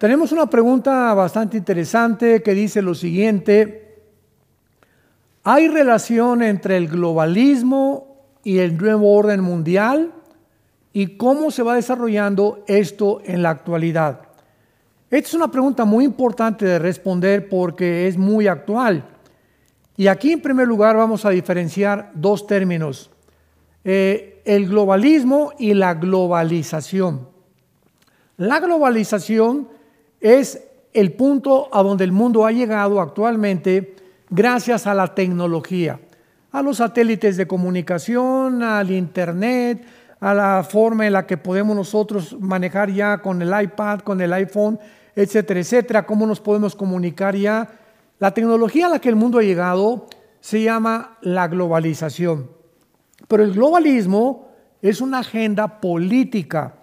tenemos una pregunta bastante interesante que dice lo siguiente. ¿Hay relación entre el globalismo y el nuevo orden mundial? ¿Y cómo se va desarrollando esto en la actualidad? Esta es una pregunta muy importante de responder porque es muy actual. Y aquí en primer lugar vamos a diferenciar dos términos, eh, el globalismo y la globalización. La globalización es el punto a donde el mundo ha llegado actualmente gracias a la tecnología, a los satélites de comunicación, al Internet, a la forma en la que podemos nosotros manejar ya con el iPad, con el iPhone, etcétera, etcétera, cómo nos podemos comunicar ya. La tecnología a la que el mundo ha llegado se llama la globalización. Pero el globalismo es una agenda política,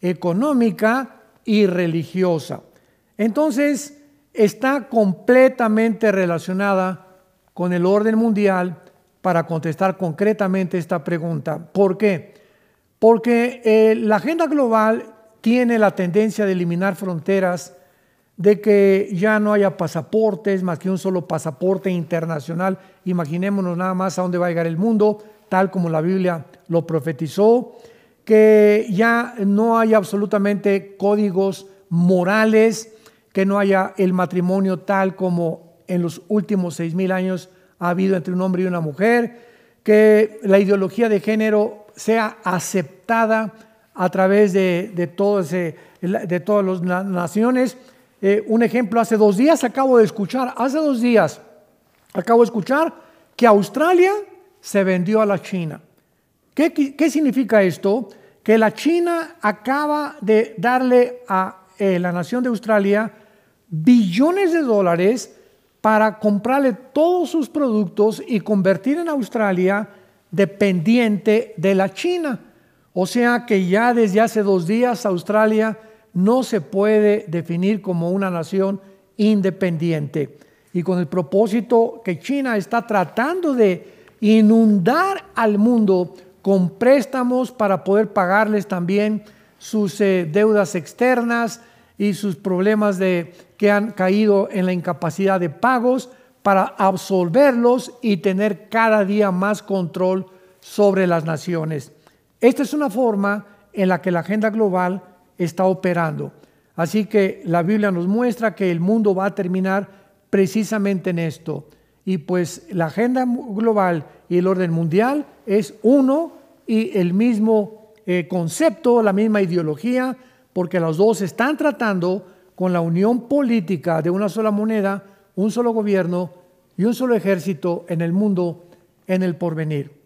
económica y religiosa. Entonces, está completamente relacionada con el orden mundial para contestar concretamente esta pregunta. ¿Por qué? Porque eh, la agenda global tiene la tendencia de eliminar fronteras, de que ya no haya pasaportes, más que un solo pasaporte internacional. Imaginémonos nada más a dónde va a llegar el mundo, tal como la Biblia lo profetizó, que ya no haya absolutamente códigos morales, que no haya el matrimonio tal como en los últimos seis mil años ha habido entre un hombre y una mujer, que la ideología de género sea aceptada a través de, de, de todas las naciones eh, un ejemplo, hace dos días acabo de escuchar, hace dos días acabo de escuchar que Australia se vendió a la China. ¿Qué, significa esto? Que la China acaba de darle a eh, la nación de Australia billones de dólares para comprarle todos sus productos y convertir en Australia dependiente de la China. O sea que ya desde hace dos días Australia no se puede definir como una nación independiente. Y con el propósito que China está tratando de inundar al mundo con préstamos para poder pagarles también sus eh, deudas externas y sus problemas de que han caído en la incapacidad de pagos para absolverlos y tener cada día más control sobre las naciones. Esta es una forma en la que la agenda global está operando. Así que la Biblia nos muestra que el mundo va a terminar precisamente en esto. Y pues la agenda global y el orden mundial es uno y el mismo eh, concepto, la misma ideología, porque los dos están tratando con la unión política de una sola moneda, un solo gobierno y un solo ejército en el mundo en el porvenir.